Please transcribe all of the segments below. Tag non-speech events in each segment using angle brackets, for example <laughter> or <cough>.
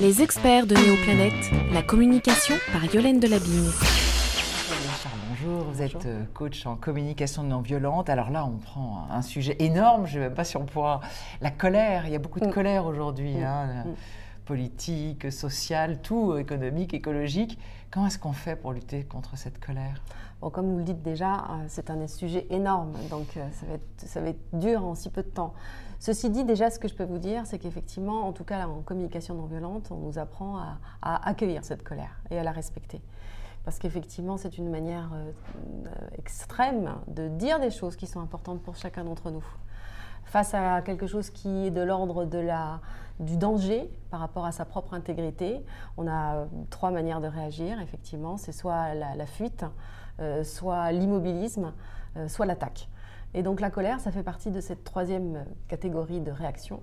Les experts de Néoplanète, la communication par Yolaine Delabine. Bonjour, vous êtes euh, coach en communication non violente. Alors là, on prend un sujet énorme, je ne sais même pas si on pourra... La colère, il y a beaucoup de Mm. colère aujourd'hui, Mm. hein, Mm. Politique, sociale, tout, économique, écologique. Comment est-ce qu'on fait pour lutter contre cette colère? Bon, comme vous le dites déjà, euh, c'est un sujet énorme, donc euh, ça va, être, dur en si peu de temps. Ceci dit, déjà, ce que je peux vous dire, c'est qu'effectivement, en tout cas en communication non violente, on nous apprend à, accueillir cette colère et à la respecter. Parce qu'effectivement, c'est une manière euh, extrême de dire des choses qui sont importantes pour chacun d'entre nous. Face à quelque chose qui est de l'ordre de la, du danger par rapport à sa propre intégrité, on a euh, trois manières de réagir, effectivement. C'est soit la, fuite, euh, soit l'immobilisme, euh, soit l'attaque. Et donc la colère, ça fait partie de cette troisième catégorie de réaction,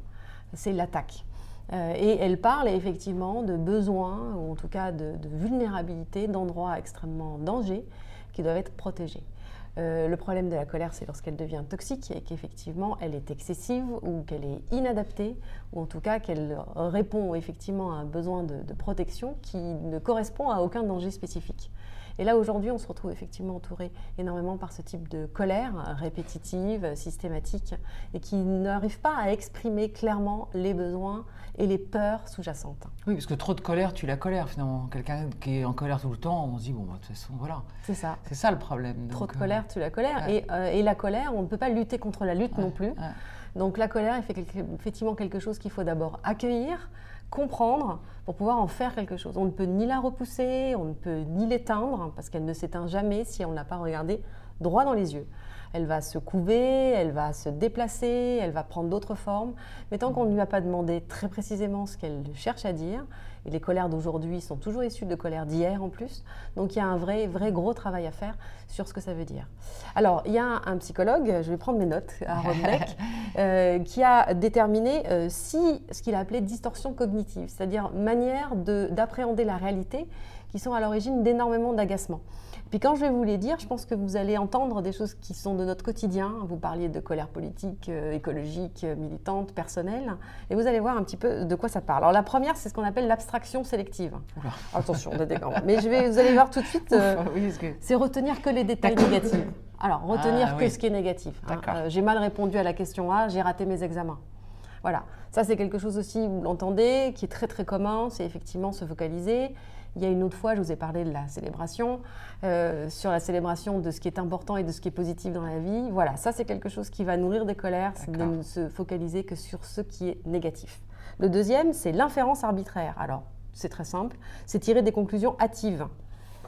c'est l'attaque. Et elle parle effectivement de besoins, ou en tout cas de, de vulnérabilité, d'endroits extrêmement dangers qui doivent être protégés. Euh, le problème de la colère, c'est lorsqu'elle devient toxique et qu'effectivement elle est excessive ou qu'elle est inadaptée, ou en tout cas qu'elle répond effectivement à un besoin de, de protection qui ne correspond à aucun danger spécifique. Et là, aujourd'hui, on se retrouve effectivement entouré énormément par ce type de colère répétitive, systématique, et qui n'arrive pas à exprimer clairement les besoins et les peurs sous-jacentes. Oui, parce que trop de colère, tu la colère finalement. Quelqu'un qui est en colère tout le temps, on se dit, bon, bah, de toute façon, voilà. C'est ça. C'est ça le problème. Trop de euh, colère, tu la colère. ouais. Et, euh, et la colère, on ne peut pas lutter contre la lutte ouais, non plus. ouais. Donc la colère est effectivement quelque chose qu'il faut d'abord accueillir, comprendre pour pouvoir en faire quelque chose. On ne peut ni la repousser, on ne peut ni l'éteindre parce qu'elle ne s'éteint jamais si on n'a pas regardé droit dans les yeux. Elle va se couver, elle va se déplacer, elle va prendre d'autres formes. Mais tant qu'on ne lui a pas demandé très précisément ce qu'elle cherche à dire, et les colères d'aujourd'hui sont toujours issues de colères d'hier en plus, donc il y a un vrai, vrai gros travail à faire sur ce que ça veut dire. Alors, il y a un, un psychologue, je vais prendre mes notes, Aaron <laughs> Beck, euh, qui a déterminé euh, si, ce qu'il a appelé distorsion cognitive, c'est-à-dire manière de- d'appréhender la réalité qui sont à l'origine d'énormément d'agacements. Puis quand je vais vous les dire, je pense que vous allez entendre des choses qui sont de notre quotidien. Vous parliez de colère politique, euh, écologique, euh, militante, personnelle, et vous allez voir un petit peu de quoi ça parle. Alors la première, c'est ce qu'on appelle l'abstraction sélective. Oula. <laughs> Attention, on a des mais je vais, vous allez voir tout de suite. euh, oui, c'est retenir que les détails négatifs. Alors, retenir Ah, que oui. ce qui est négatif. hein. Euh, j'ai mal répondu à la question A, j'ai raté mes examens. Voilà. Ça, c'est quelque chose aussi, vous l'entendez, qui est très très commun, c'est effectivement se focaliser. Il y a une autre fois, je vous ai parlé de la célébration, euh, sur la célébration de ce qui est important et de ce qui est positif dans la vie. Voilà, ça c'est quelque chose qui va nourrir des colères, c'est de ne se focaliser que sur ce qui est négatif. Le deuxième, c'est l'inférence arbitraire. Alors, c'est très simple, c'est tirer des conclusions hâtives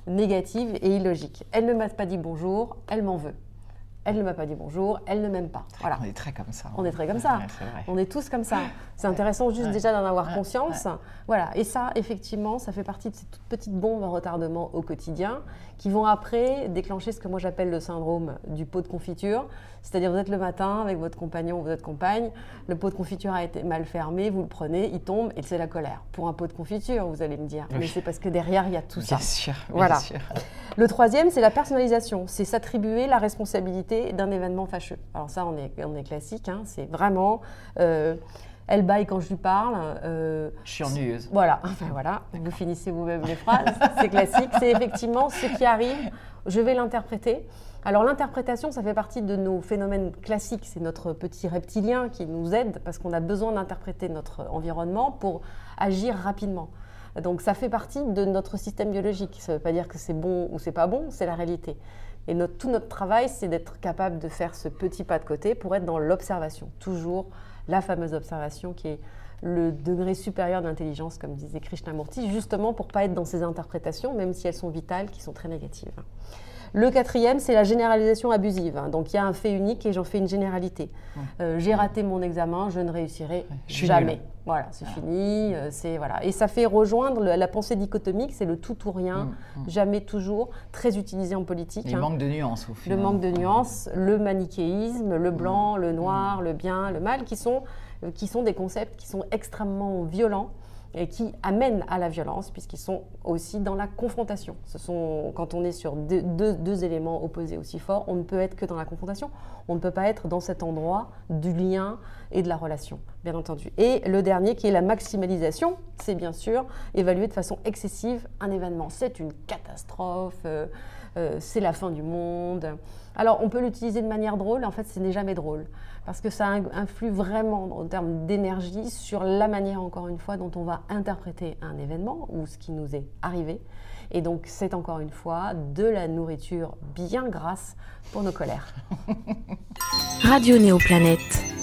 négative et illogique. Elle ne m'a pas dit bonjour, elle m'en veut. Elle ne m'a pas dit bonjour, elle ne m'aime pas. Voilà. On est très comme ça. On est très comme ça. Ouais. On est tous comme ça. C'est intéressant juste Ouais. déjà d'en avoir Ouais. conscience. Voilà. Et ça, effectivement, ça fait partie de ces toutes petites bombes à retardement au quotidien qui vont après déclencher ce que moi j'appelle le syndrome du pot de confiture. C'est-à-dire, vous êtes le matin avec votre compagnon ou votre compagne, le pot de confiture a été mal fermé, vous le prenez, il tombe et c'est la colère. Pour un pot de confiture, vous allez me dire. Mais c'est parce que derrière, il y a tout ça. Bien sûr, bien Voilà. sûr. Le troisième, c'est la personnalisation. C'est s'attribuer la responsabilité d'un événement fâcheux. Alors ça, on est, on est classique. hein. C'est vraiment, euh, elle baille quand je lui parle. euh, Je suis ennuyeuse. voilà, <laughs> enfin voilà, vous finissez vous-même les phrases, c'est classique, c'est effectivement ce qui arrive, je vais l'interpréter. Alors l'interprétation, ça fait partie de nos phénomènes classiques, c'est notre petit reptilien qui nous aide parce qu'on a besoin d'interpréter notre environnement pour agir rapidement. Donc ça fait partie de notre système biologique, ça ne veut pas dire que c'est bon ou c'est pas bon, c'est la réalité. Et tout notre travail, c'est d'être capable de faire ce petit pas de côté pour être dans l'observation, toujours la fameuse observation qui est le degré supérieur d'intelligence, comme disait Krishnamurti, justement pour pas être dans ces interprétations, même si elles sont vitales, qui sont très négatives. Le quatrième, c'est la généralisation abusive. Donc il y a un fait unique et j'en fais une généralité. Euh, J'ai raté mon examen, je ne réussirai je jamais. nulle. Voilà, c'est fini. euh, C'est voilà, et ça fait rejoindre le- la pensée dichotomique, c'est le tout ou rien, Mm, mm. jamais toujours, très utilisé en politique. Il hein. manque de nuances au Le final. manque de nuances, le manichéisme, le blanc, le noir, le bien, le mal, qui sont, euh, qui sont des concepts qui sont extrêmement violents et qui amènent à la violence, puisqu'ils sont aussi dans la confrontation. Ce sont, quand on est sur deux, éléments opposés aussi forts, on ne peut être que dans la confrontation, on ne peut pas être dans cet endroit du lien et de la relation, bien entendu. Et le dernier, qui est la maximalisation, c'est bien sûr évaluer de façon excessive un événement. C'est une catastrophe, euh, euh, c'est la fin du monde. Alors, on peut l'utiliser de manière drôle, en fait, ce n'est jamais drôle, parce que ça influe vraiment en termes d'énergie sur la manière, encore une fois, dont on va interpréter un événement ou ce qui nous est arrivé. Et donc, c'est encore une fois de la nourriture bien grasse pour nos colères. <laughs> Radio Néoplanète